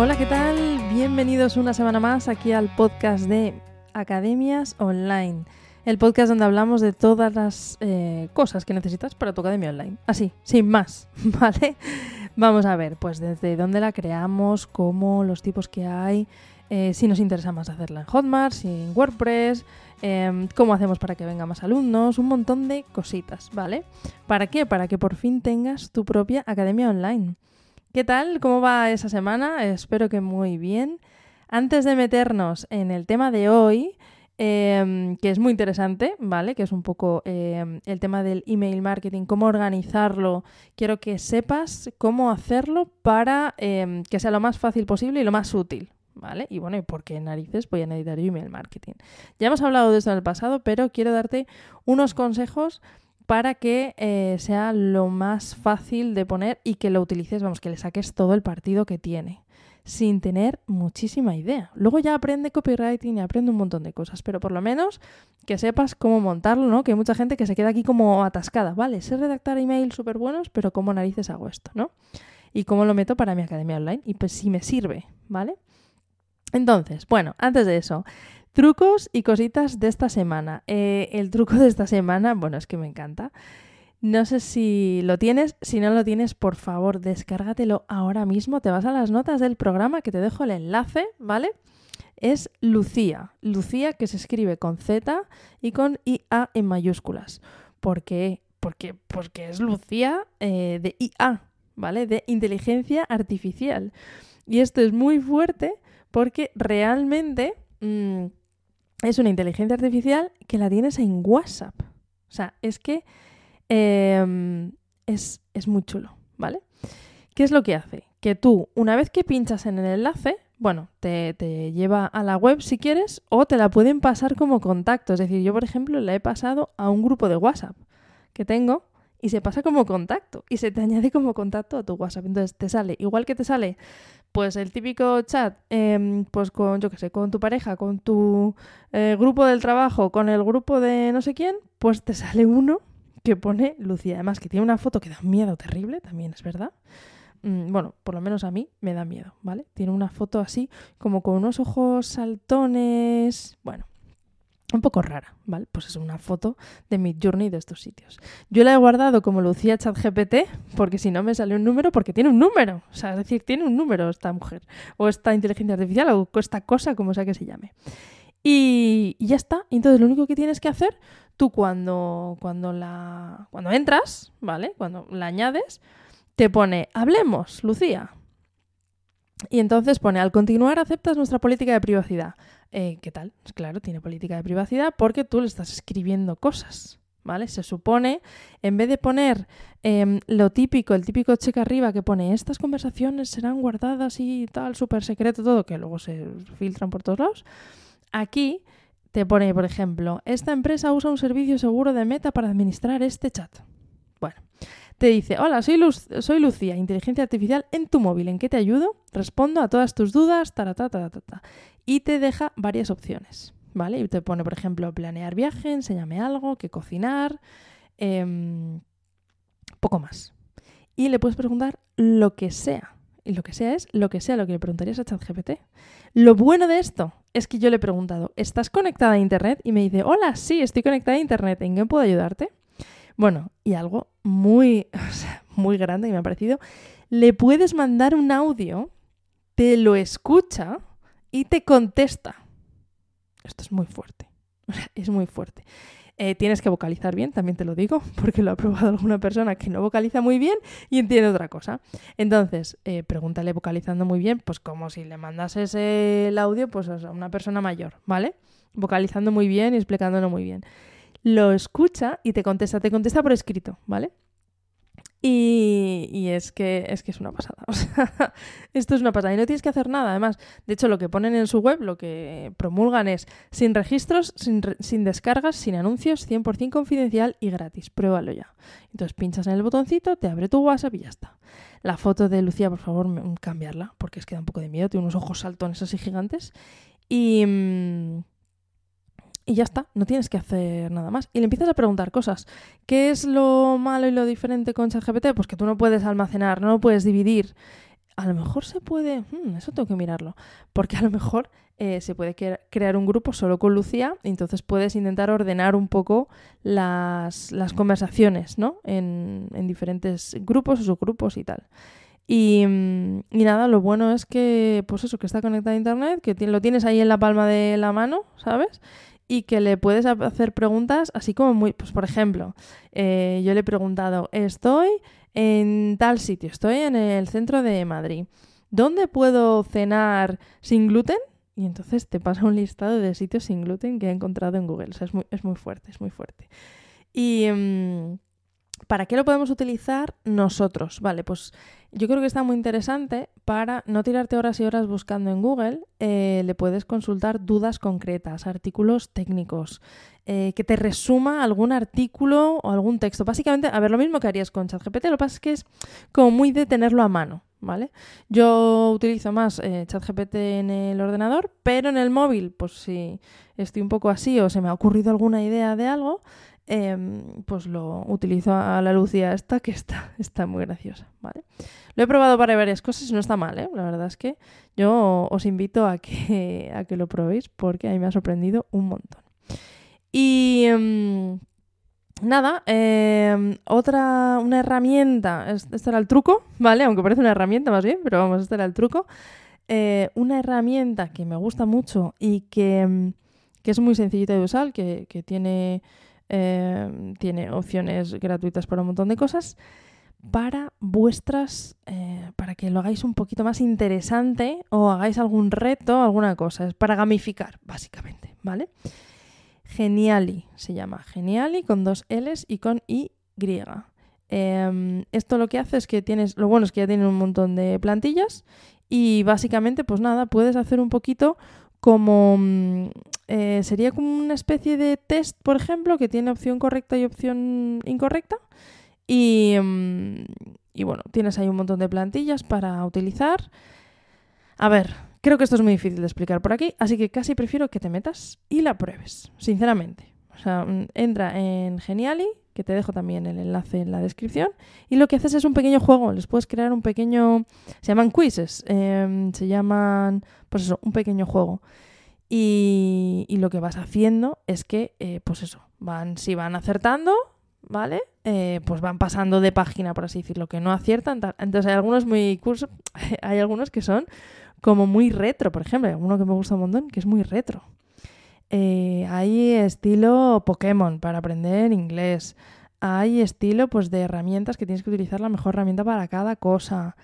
Hola, ¿qué tal? Bienvenidos una semana más aquí al podcast de Academias Online. El podcast donde hablamos de todas las eh, cosas que necesitas para tu academia online. Así, sin más, ¿vale? Vamos a ver, pues desde dónde la creamos, cómo, los tipos que hay, eh, si nos interesa más hacerla en Hotmart, si en WordPress, em, cómo hacemos para que vengan más alumnos, un montón de cositas, ¿vale? ¿Para qué? Para que por fin tengas tu propia academia online. ¿Qué tal? ¿Cómo va esa semana? Espero que muy bien. Antes de meternos en el tema de hoy, em, que es muy interesante, ¿vale? Que es un poco em, el tema del email marketing, cómo organizarlo. Quiero que sepas cómo hacerlo para em, que sea lo más fácil posible y lo más útil, ¿vale? Y bueno, ¿y por qué narices voy a necesitar email marketing? Ya hemos hablado de esto en el pasado, pero quiero darte unos consejos para que eh, sea lo más fácil de poner y que lo utilices, vamos, que le saques todo el partido que tiene, sin tener muchísima idea. Luego ya aprende copywriting y aprende un montón de cosas, pero por lo menos que sepas cómo montarlo, ¿no? Que hay mucha gente que se queda aquí como atascada, vale, sé redactar emails súper buenos, pero ¿cómo narices hago esto, no? Y cómo lo meto para mi academia online y pues si me sirve, ¿vale? Entonces, bueno, antes de eso, Trucos y cositas de esta semana. Eh, el truco de esta semana, bueno, es que me encanta. No sé si lo tienes, si no lo tienes, por favor, descárgatelo ahora mismo. Te vas a las notas del programa que te dejo el enlace, ¿vale? Es Lucía. Lucía que se escribe con Z y con IA en mayúsculas. ¿Por qué? Porque, porque es Lucía eh, de IA, ¿vale? De inteligencia artificial. Y esto es muy fuerte porque realmente... Mm, es una inteligencia artificial que la tienes en WhatsApp. O sea, es que em, es, muy chulo, ¿vale? ¿Qué es lo que hace? Que tú, una vez que pinchas en el enlace, bueno, te, te, lleva a la web si quieres o te la pueden pasar como contacto. Es decir, yo, por ejemplo, la he pasado a un grupo de WhatsApp que tengo y se pasa como contacto y se te añade como contacto a tu WhatsApp. Entonces te sale, igual que te sale pues el típico chat, em, pues con, yo qué sé, con tu pareja, con tu eh, grupo del trabajo, con el grupo de no sé quién, pues te sale uno que pone Lucía. Además, que tiene una foto que da miedo terrible, también es verdad. Mm, bueno, por lo menos a mí me da miedo, ¿vale? Tiene una foto así, como con unos ojos saltones. Bueno, un poco rara, ¿vale? Pues es una foto de mi journey de estos sitios. Yo la he guardado como Lucía ChatGPT porque si no me sale un número porque tiene un número. O sea, es decir, tiene un número esta mujer o esta inteligencia artificial o esta cosa, como sea que se llame. Y, ya está. Entonces lo único que tienes que hacer, tú cuando, cuando, la, cuando entras, ¿vale? Cuando la añades, te pone, hablemos, Lucía. Y entonces pone, al continuar aceptas nuestra política de privacidad. Eh, ¿Qué tal? Pues claro, tiene política de privacidad porque tú le estás escribiendo cosas. ¿Vale? Se supone, en vez de poner em, lo típico, el típico cheque arriba que pone estas conversaciones serán guardadas y tal, súper secreto, todo, que luego se filtran por todos lados, aquí te pone, por ejemplo, esta empresa usa un servicio seguro de meta para administrar este chat. Bueno, te dice, hola, soy, soy Lucía, inteligencia artificial en tu móvil, ¿en qué te ayudo? Respondo a todas tus dudas, ta, ta, ta, ta, Y te deja varias opciones, ¿vale? Y te pone, por ejemplo, planear viaje, enséñame algo, qué cocinar, em, poco más. Y le puedes preguntar lo que sea. Y lo que sea es lo que sea lo que le preguntarías a ChatGPT. Lo bueno de esto es que yo le he preguntado, ¿estás conectada a Internet? Y me dice, hola, sí, estoy conectada a Internet, ¿en qué puedo ayudarte? Bueno, y algo muy, muy grande que me ha parecido, le puedes mandar un audio, te lo escucha y te contesta. Esto es muy fuerte, es muy fuerte. Eh, tienes que vocalizar bien, también te lo digo, porque lo ha probado alguna persona que no vocaliza muy bien y entiende otra cosa. Entonces, eh, pregúntale vocalizando muy bien, pues como si le mandases el audio pues, a una persona mayor, ¿vale? Vocalizando muy bien y explicándolo muy bien lo escucha y te contesta, te contesta por escrito, ¿vale? Y, es, que, es que es una pasada. Esto es una pasada. Y no tienes que hacer nada. Además, de hecho, lo que ponen en su web, lo que promulgan es sin registros, sin, sin descargas, sin anuncios, 100% confidencial y gratis. Pruébalo ya. Entonces pinchas en el botoncito, te abre tu WhatsApp y ya está. La foto de Lucía, por favor, cambiarla, porque es que da un poco de miedo. Tiene unos ojos saltones así gigantes. Y. Mm, y ya está, no tienes que hacer nada más. Y le empiezas a preguntar cosas. ¿Qué es lo malo y lo diferente con ChatGPT? Pues que tú no puedes almacenar, no puedes dividir a lo mejor se puede, hmm, eso tengo que mirarlo, porque a lo mejor eh, se puede crear un grupo solo con Lucía y entonces puedes intentar ordenar un poco las, conversaciones, ¿no? En, diferentes grupos o subgrupos y tal. Y, mm, y, nada, lo bueno es que, pues eso, que está conectado a internet, que lo tienes ahí en la palma de la mano, ¿sabes? Y que le puedes hacer preguntas así como muy, pues por ejemplo, eh, yo le he preguntado, estoy en tal sitio, estoy en el centro de Madrid. ¿Dónde puedo cenar sin gluten? Y entonces te pasa un listado de sitios sin gluten que he encontrado en Google. O sea, es muy, es muy fuerte, es muy fuerte. Y mm, ¿para qué lo podemos utilizar nosotros? Vale, pues yo creo que está muy interesante para no tirarte horas y horas buscando en Google. Eh, le puedes consultar dudas concretas, artículos técnicos, eh, que te resuma algún artículo o algún texto. Básicamente, a ver, lo mismo que harías con ChatGPT, lo que pasa es que es como muy de tenerlo a mano, ¿vale? Yo utilizo más eh, ChatGPT en el ordenador, pero en el móvil, pues si estoy un poco así o se me ha ocurrido alguna idea de algo, em, pues lo utilizo a la Lucía esta, que está, está muy graciosa, ¿vale? Lo he probado para varias cosas y no está mal, ¿eh? La verdad es que yo os invito a que, a que lo probéis porque a mí me ha sorprendido un montón. Y em, nada, em, otra, una herramienta, este era el truco, ¿vale? Aunque parece una herramienta más bien, pero vamos, este era el truco. Eh, una herramienta que me gusta mucho y que, em, es muy sencillita de usar, que, tiene, tiene opciones gratuitas para un montón de cosas, para vuestras, eh, para que lo hagáis un poquito más interesante o hagáis algún reto, alguna cosa. Es para gamificar, básicamente, ¿vale? Geniali se llama. Geniali con dos L's y con Y. Em, esto lo que hace es que tienes, lo bueno es que ya tiene un montón de plantillas y básicamente pues nada, puedes hacer un poquito como mm, eh, sería como una especie de test, por ejemplo, que tiene opción correcta y opción incorrecta. Y, mm, y bueno, tienes ahí un montón de plantillas para utilizar. A ver, Creo que esto es muy difícil de explicar por aquí, así que casi prefiero que te metas y la pruebes, sinceramente. O sea, mm, entra en Geniali, que te dejo también el enlace en la descripción, y lo que haces es un pequeño juego, les puedes crear un pequeño... Se llaman quizzes, em, se llaman, pues eso, un pequeño juego. Y, lo que vas haciendo es que, eh, pues eso, van, si van acertando, ¿vale? Eh, pues van pasando de página, por así decirlo, que no aciertan. Entonces hay algunos muy hay algunos que son como muy retro, por ejemplo. Hay uno que me gusta un montón, que es muy retro. Eh, hay estilo Pokémon para aprender inglés. Hay estilo pues de herramientas que tienes que utilizar la mejor herramienta para cada cosa.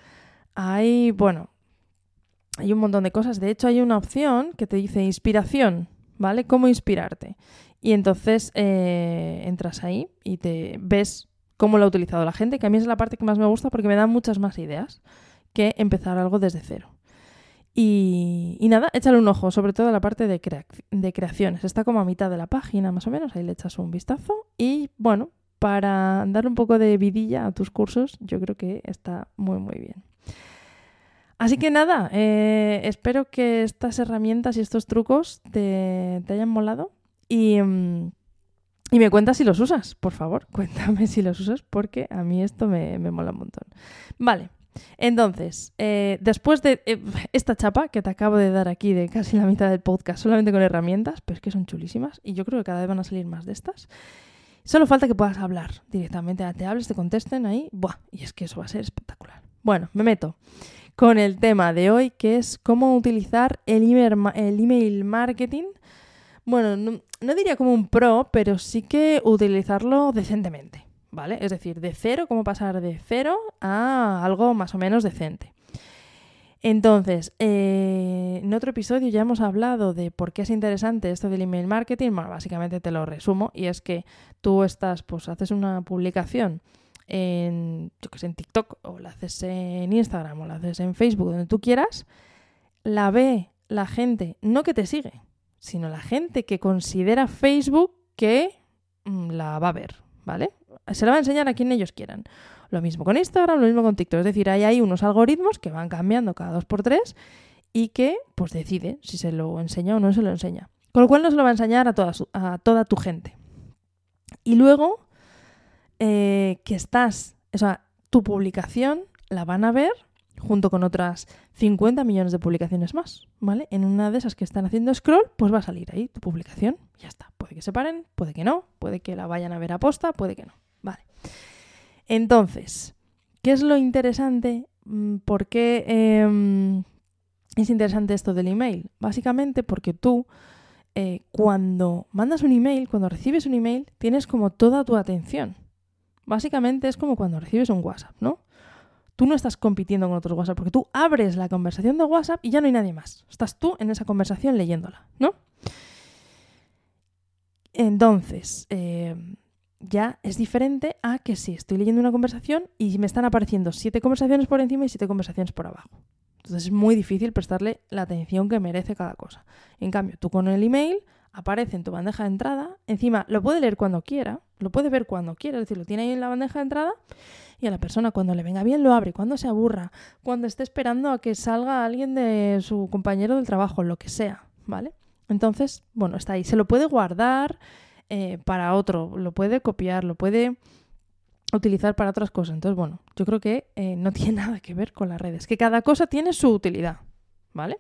Hay, bueno, hay un montón de cosas. De hecho, hay una opción que te dice inspiración, ¿vale? ¿Cómo inspirarte? Y entonces eh, entras ahí y te ves cómo lo ha utilizado la gente, que a mí es la parte que más me gusta porque me da muchas más ideas que empezar algo desde cero. Y, nada, échale un ojo, sobre todo a la parte de, creaciones. Está como a mitad de la página, más o menos, ahí le echas un vistazo. Y bueno, para darle un poco de vidilla a tus cursos, yo creo que está muy, muy bien. Así que nada, eh, espero que estas herramientas y estos trucos te, hayan molado y, y, me cuentas si los usas, por favor, cuéntame si los usas porque a mí esto me, me mola un montón. Vale, entonces, eh, después de eh, esta chapa que te acabo de dar aquí de casi la mitad del podcast, solamente con herramientas, pero es que son chulísimas y yo creo que cada vez van a salir más de estas. Solo falta que puedas hablar directamente, te hables, te contesten ahí, ¡buah! Y es que eso va a ser espectacular. Bueno, me meto con el tema de hoy, que es cómo utilizar el email, marketing. Bueno, no diría como un pro, pero sí que utilizarlo decentemente. ¿vale? Es decir, de cero, cómo pasar de cero a algo más o menos decente. Entonces, eh, en otro episodio ya hemos hablado de por qué es interesante esto del email marketing. Bueno, básicamente te lo resumo y es que tú estás, pues haces una publicación en, yo que sé, en TikTok o la haces en Instagram o la haces en Facebook, donde tú quieras, la ve la gente, no que te sigue, sino la gente que considera Facebook que mm, la va a ver, ¿vale? se la va a enseñar a quien ellos quieran. Lo mismo con Instagram, lo mismo con TikTok. Es decir, hay unos algoritmos que van cambiando cada dos por tres y que pues decide si se lo enseña o no se lo enseña. Con lo cual no se lo va a enseñar a toda, a toda tu gente. Y luego eh, que estás, o sea, tu publicación la van a ver junto con otras 50 millones de publicaciones más, ¿vale? En una de esas que están haciendo scroll, pues va a salir ahí tu publicación. Ya está. Puede que se paren, puede que no, puede que la vayan a ver a posta, puede que no. Vale. Entonces, ¿qué es lo interesante? Mm, ¿Por qué em, es interesante esto del email? Básicamente porque tú, eh, cuando mandas un email, cuando recibes un email, tienes como toda tu atención. Básicamente es como cuando recibes un WhatsApp, ¿no? Tú no estás compitiendo con otros WhatsApp porque tú abres la conversación de WhatsApp y ya no hay nadie más. Estás tú en esa conversación leyéndola, ¿no? Entonces, eh, ya es diferente a que si estoy leyendo una conversación y me están apareciendo siete conversaciones por encima y siete conversaciones por abajo. Entonces es muy difícil prestarle la atención que merece cada cosa. En cambio, tú con el email aparece en tu bandeja de entrada, encima lo puede leer cuando quiera, lo puede ver cuando quiera, es decir, lo tiene ahí en la bandeja de entrada y a la persona cuando le venga bien lo abre, cuando se aburra, cuando esté esperando a que salga alguien de su compañero del trabajo, lo que sea, ¿vale? Entonces, bueno, está ahí. Se lo puede guardar eh, para otro, lo puede copiar, lo puede utilizar para otras cosas. Entonces, bueno, yo creo que eh, no tiene nada que ver con las redes, que cada cosa tiene su utilidad, ¿vale?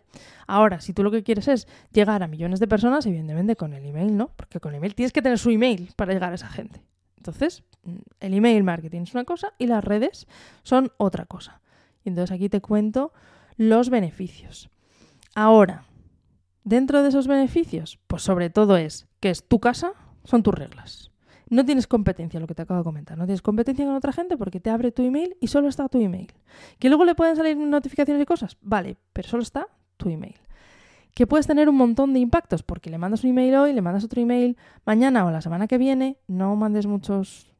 Ahora, si tú lo que quieres es llegar a millones de personas, evidentemente con el email, ¿no? Porque con el email tienes que tener su email para llegar a esa gente. Entonces, mm, el email marketing es una cosa y las redes son otra cosa. Y entonces aquí te cuento los beneficios. Ahora, dentro de esos beneficios, pues sobre todo es que es tu casa, son tus reglas. No tienes competencia, lo que te acabo de comentar. No tienes competencia con otra gente porque te abre tu email y solo está tu email. Que luego le pueden salir notificaciones y cosas. Vale, pero solo está tu email. Que puedes tener un montón de impactos porque le mandas un email hoy, le mandas otro email mañana o la semana que viene. No mandes muchos.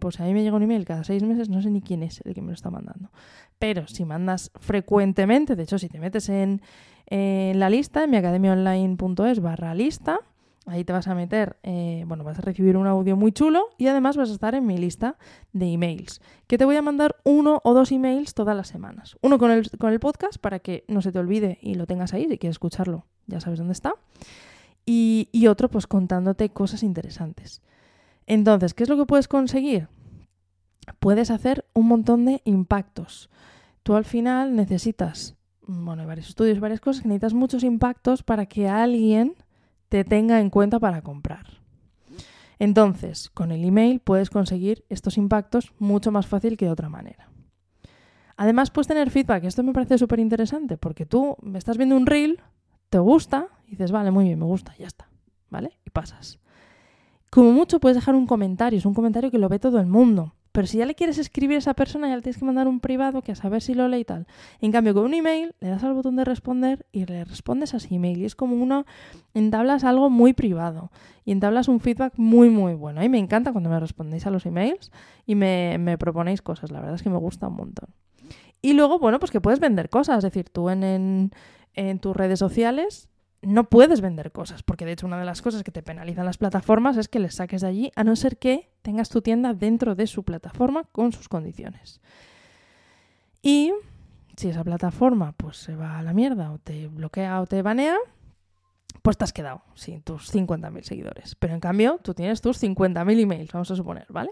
Pues a mí me llega un email cada seis meses, no sé ni quién es el que me lo está mandando. Pero si mandas frecuentemente, de hecho, si te metes en, en la lista, en miacademiaonline.es barra lista, Ahí te vas a meter, eh, bueno, vas a recibir un audio muy chulo y además vas a estar en mi lista de emails, que te voy a mandar uno o dos emails todas las semanas. Uno con el, con el podcast para que no se te olvide y lo tengas ahí, si quieres escucharlo, ya sabes dónde está. Y, y otro, pues contándote cosas interesantes. Entonces, ¿qué es lo que puedes conseguir? Puedes hacer un montón de impactos. Tú al final necesitas, bueno, hay varios estudios, varias cosas, necesitas muchos impactos para que alguien te tenga en cuenta para comprar. Entonces, con el email puedes conseguir estos impactos mucho más fácil que de otra manera. Además, puedes tener feedback. Esto me parece súper interesante porque tú me estás viendo un reel, te gusta, y dices, vale, muy bien, me gusta, ya está. ¿Vale? Y pasas. Como mucho puedes dejar un comentario, es un comentario que lo ve todo el mundo. Pero si ya le quieres escribir a esa persona, ya le tienes que mandar un privado que a saber si lo lee y tal. En cambio, con un email le das al botón de responder y le respondes a ese email. Y es como una. Entablas algo muy privado y entablas un feedback muy, muy bueno. Y me encanta cuando me respondéis a los emails y me, me proponéis cosas. La verdad es que me gusta un montón. Y luego, bueno, pues que puedes vender cosas. Es decir, tú en, en, en tus redes sociales no puedes vender cosas, porque de hecho una de las cosas que te penalizan las plataformas es que les saques de allí, a no ser que tengas tu tienda dentro de su plataforma con sus condiciones. Y si esa plataforma pues se va a la mierda o te bloquea o te banea, pues te has quedado sin tus 50.000 seguidores. Pero en cambio, tú tienes tus 50.000 emails, vamos a suponer, ¿vale?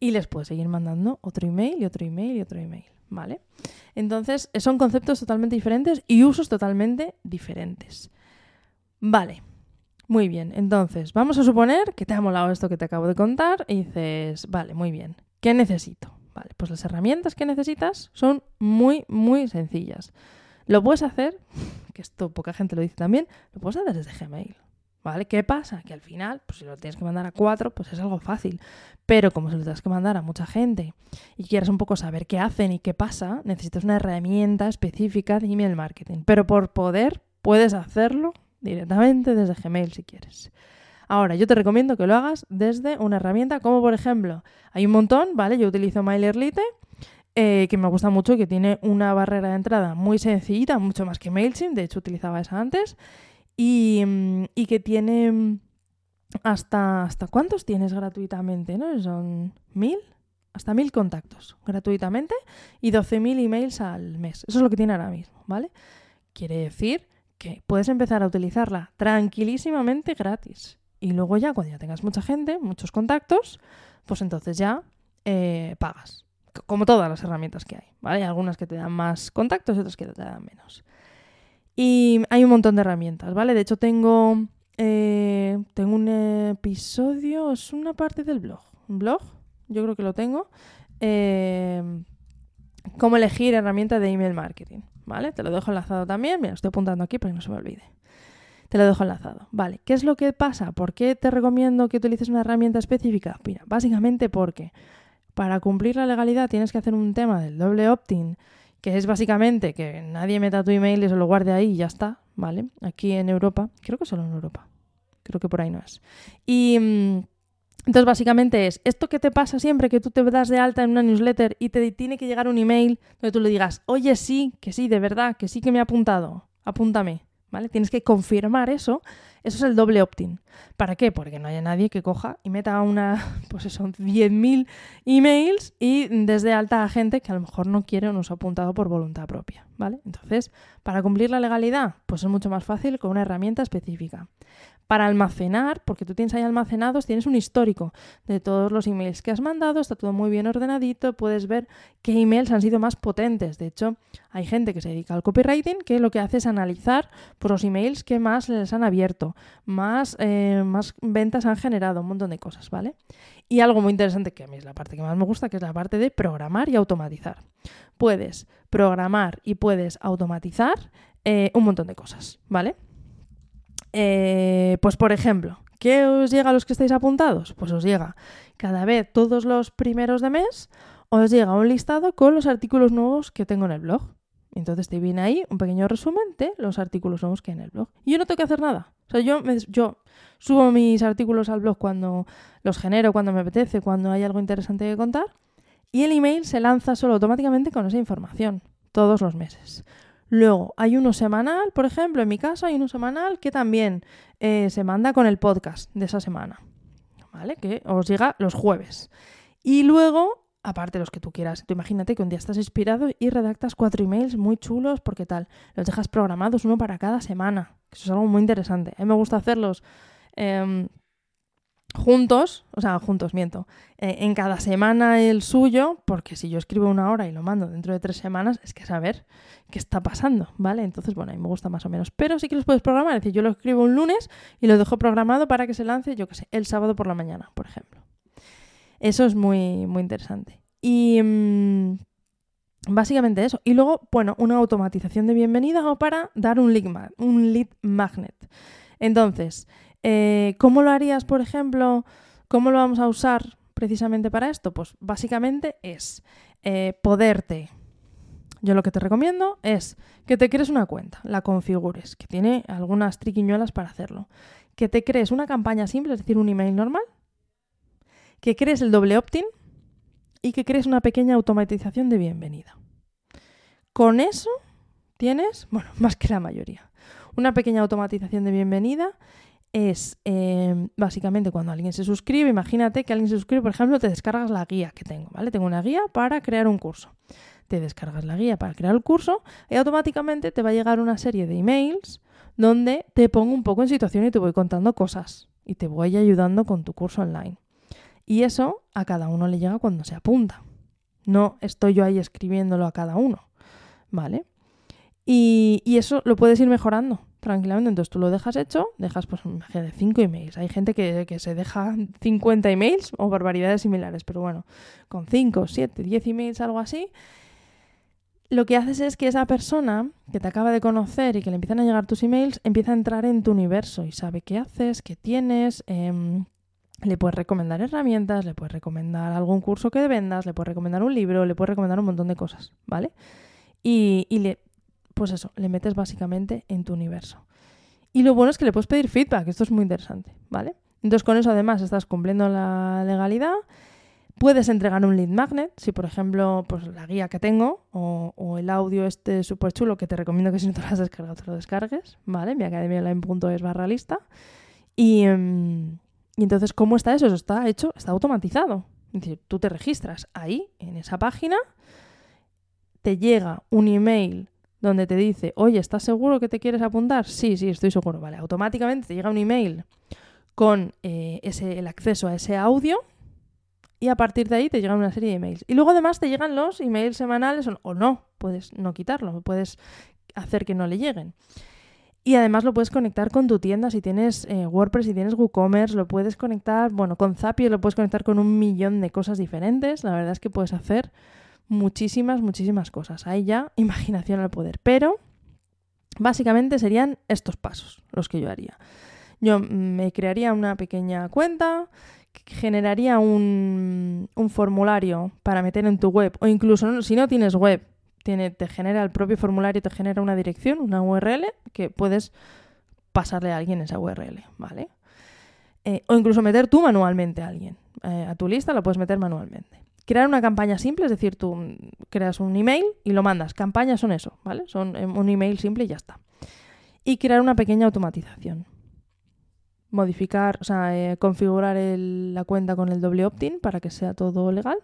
Y les puedes seguir mandando otro email y otro email y otro email, ¿vale? Entonces, son conceptos totalmente diferentes y usos totalmente diferentes. Vale, muy bien. Entonces, vamos a suponer que te ha molado esto que te acabo de contar y dices, vale, muy bien. ¿Qué necesito? Vale, pues las herramientas que necesitas son muy, muy sencillas. Lo puedes hacer, que esto poca gente lo dice también, lo puedes hacer desde Gmail. ¿Vale? ¿Qué pasa? Que al final, pues si lo tienes que mandar a cuatro, pues es algo fácil. Pero como se lo tienes que mandar a mucha gente y quieres un poco saber qué hacen y qué pasa, necesitas una herramienta específica de email marketing. Pero por poder, puedes hacerlo directamente desde Gmail si quieres. Ahora, yo te recomiendo que lo hagas desde una herramienta como por ejemplo, hay un montón, ¿vale? Yo utilizo MailerLite, eh, que me gusta mucho y que tiene una barrera de entrada muy sencillita, mucho más que MailChimp, de hecho utilizaba esa antes, y, mm, que tiene mm, hasta, hasta cuántos tienes gratuitamente, ¿no? Son mil, hasta mil contactos gratuitamente y 12.000 emails al mes. Eso es lo que tiene ahora mismo, ¿vale? Quiere decir que puedes empezar a utilizarla tranquilísimamente gratis. Y luego ya, cuando ya tengas mucha gente, muchos contactos, pues entonces ya eh, pagas. como todas las herramientas que hay, ¿vale? Hay algunas que te dan más contactos y otras que te dan menos. Y hay un montón de herramientas, ¿vale? De hecho, tengo, eh, tengo un episodio, es una parte del blog. ¿Un blog? Yo creo que lo tengo. Eh, cómo elegir herramientas de email marketing, ¿vale? Te lo dejo enlazado también. Mira, estoy apuntando aquí para que no se me olvide. Te lo dejo enlazado. Vale, ¿qué es lo que pasa? ¿Por qué te recomiendo que utilices una herramienta específica? Mira, básicamente porque para cumplir la legalidad tienes que hacer un tema del doble opt-in, que es básicamente que nadie meta tu email y se lo guarde ahí y ya está, ¿vale? Aquí en Europa, creo que solo en Europa, creo que por ahí no es. Y mm, entonces básicamente es, esto que te pasa siempre que tú te das de alta en una newsletter y te tiene que llegar un email donde tú le digas, oye sí, que sí, de verdad, que sí que me he apuntado, apúntame, ¿vale? Tienes que confirmar eso eso es el doble opt-in. ¿Para qué? Porque no haya nadie que coja y meta una, pues eso, 10.000 emails y desde alta a gente que a lo mejor no quiere o no se ha apuntado por voluntad propia, ¿vale? Entonces, para cumplir la legalidad, pues es mucho más fácil con una herramienta específica para almacenar, porque tú tienes ahí almacenados, tienes un histórico de todos los emails que has mandado, está todo muy bien ordenadito, puedes ver qué emails han sido más potentes. De hecho, hay gente que se dedica al copywriting que lo que hace es analizar los emails que más les han abierto, más, eh, más ventas han generado, un montón de cosas, ¿vale? Y algo muy interesante que a mí es la parte que más me gusta, que es la parte de programar y automatizar. Puedes programar y puedes automatizar eh, un montón de cosas, ¿vale? Eh, pues por ejemplo, ¿qué os llega a los que estáis apuntados? Pues os llega cada vez, todos los primeros de mes, os llega un listado con los artículos nuevos que tengo en el blog. Entonces te viene ahí un pequeño resumen de los artículos nuevos que hay en el blog. Y yo no tengo que hacer nada. O sea, yo, yo subo mis artículos al blog cuando los genero, cuando me apetece, cuando hay algo interesante que contar. Y el email se lanza solo automáticamente con esa información, todos los meses. Luego, hay uno semanal, por ejemplo, en mi caso hay uno semanal que también eh, se manda con el podcast de esa semana, ¿vale? Que os llega los jueves. Y luego, aparte los que tú quieras, tú imagínate que un día estás inspirado y redactas cuatro emails muy chulos, porque tal, los dejas programados uno para cada semana. Eso es algo muy interesante. A mí me gusta hacerlos. Em, juntos, o sea, juntos, miento, eh, en cada semana el suyo, porque si yo escribo una hora y lo mando dentro de tres semanas, es que saber qué está pasando, ¿vale? Entonces, bueno, a me gusta más o menos. Pero sí que los puedes programar, es decir, yo lo escribo un lunes y lo dejo programado para que se lance, yo qué sé, el sábado por la mañana, por ejemplo. Eso es muy, muy interesante. Y mm, básicamente eso. Y luego, bueno, una automatización de bienvenida o para dar un lead, un lead magnet. Entonces, eh, ¿Cómo lo harías, por ejemplo? ¿Cómo lo vamos a usar precisamente para esto? Pues básicamente es eh, poderte. Yo lo que te recomiendo es que te crees una cuenta, la configures, que tiene algunas triquiñuelas para hacerlo. Que te crees una campaña simple, es decir, un email normal. Que crees el doble opt-in y que crees una pequeña automatización de bienvenida. Con eso tienes, bueno, más que la mayoría, una pequeña automatización de bienvenida es em, básicamente cuando alguien se suscribe, imagínate que alguien se suscribe, por ejemplo, te descargas la guía que tengo, ¿vale? Tengo una guía para crear un curso. Te descargas la guía para crear el curso y automáticamente te va a llegar una serie de emails donde te pongo un poco en situación y te voy contando cosas y te voy ayudando con tu curso online. Y eso a cada uno le llega cuando se apunta. No estoy yo ahí escribiéndolo a cada uno, ¿vale? Y, y eso lo puedes ir mejorando tranquilamente. Entonces tú lo dejas hecho, dejas pues de 5 emails. Hay gente que, se deja 50 emails o barbaridades similares, pero bueno, con 5, 7, 10 emails, algo así, lo que haces es que esa persona que te acaba de conocer y que le empiezan a llegar tus emails, empieza a entrar en tu universo y sabe qué haces, qué tienes. Em, le puedes recomendar herramientas, le puedes recomendar algún curso que vendas, le puedes recomendar un libro, le puedes recomendar un montón de cosas, ¿vale? Y, y le, pues eso, le metes básicamente en tu universo. Y lo bueno es que le puedes pedir feedback, esto es muy interesante, ¿vale? Entonces con eso además estás cumpliendo la legalidad, puedes entregar un lead magnet, si por ejemplo pues la guía que tengo o, el audio este súper chulo que te recomiendo que si no te lo has descargado te lo descargues, ¿vale? Mi academiaonline.es barra lista. Y, em, y entonces, ¿cómo está eso? Eso está hecho, está automatizado. Es decir, tú te registras ahí, en esa página, te llega un email donde te dice, oye, ¿estás seguro que te quieres apuntar? Sí, sí, estoy seguro. Vale, automáticamente te llega un email con eh, ese, el acceso a ese audio y a partir de ahí te llegan una serie de emails. Y luego además te llegan los emails semanales o, no, puedes no quitarlo, puedes hacer que no le lleguen. Y además lo puedes conectar con tu tienda si tienes eh, WordPress, si tienes WooCommerce, lo puedes conectar, bueno, con Zapier lo puedes conectar con un millón de cosas diferentes. La verdad es que puedes hacer muchísimas, muchísimas cosas. Hay ya imaginación al poder. Pero básicamente serían estos pasos los que yo haría. Yo me crearía una pequeña cuenta, generaría un, un formulario para meter en tu web o incluso si no tienes web, tiene, te genera el propio formulario, te genera una dirección, una URL que puedes pasarle a alguien esa URL, ¿vale? Eh, o incluso meter tú manualmente a alguien. Eh, a tu lista lo puedes meter manualmente. Crear una campaña simple, es decir, tú creas un email y lo mandas. Campañas son eso, ¿vale? Son eh, un email simple y ya está. Y crear una pequeña automatización. Modificar, o sea, configurar la cuenta con el doble opt-in para que sea todo legal.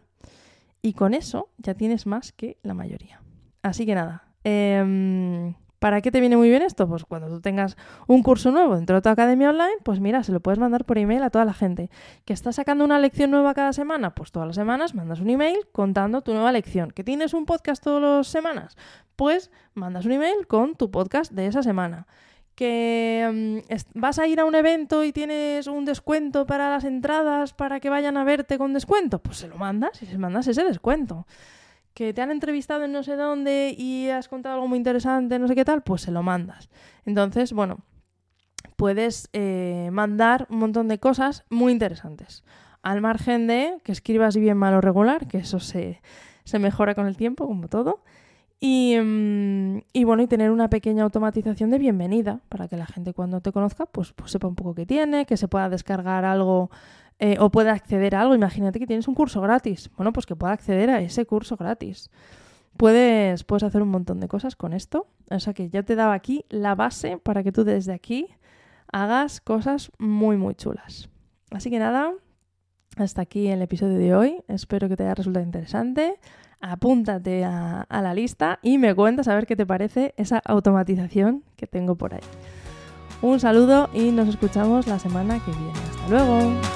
Y con eso ya tienes más que la mayoría. Así que nada. Em, ¿Para qué te viene muy bien esto? Pues cuando tú tengas un curso nuevo dentro de tu academia online, pues mira, se lo puedes mandar por email a toda la gente. ¿Que estás sacando una lección nueva cada semana? Pues todas las semanas mandas un email contando tu nueva lección. ¿Que tienes un podcast todas las semanas? Pues mandas un email con tu podcast de esa semana. ¿Que em, vas a ir a un evento y tienes un descuento para las entradas para que vayan a verte con descuento? Pues se lo mandas y se mandas ese descuento que te han entrevistado en no sé dónde y has contado algo muy interesante, no sé qué tal, pues se lo mandas. Entonces, bueno, puedes eh, mandar un montón de cosas muy interesantes. Al margen de que escribas bien, mal o regular, que eso se, mejora con el tiempo, como todo. Y, mm, y, bueno, y tener una pequeña automatización de bienvenida para que la gente cuando te conozca pues, pues sepa un poco qué tiene, que se pueda descargar algo eh, o pueda acceder a algo. Imagínate que tienes un curso gratis. Bueno, pues que pueda acceder a ese curso gratis. Puedes, puedes hacer un montón de cosas con esto. O sea que ya te he dado aquí la base para que tú desde aquí hagas cosas muy, muy chulas. Así que nada, hasta aquí el episodio de hoy. Espero que te haya resultado interesante. Apúntate a, a la lista y me cuentas a ver qué te parece esa automatización que tengo por ahí. Un saludo y nos escuchamos la semana que viene. Hasta luego.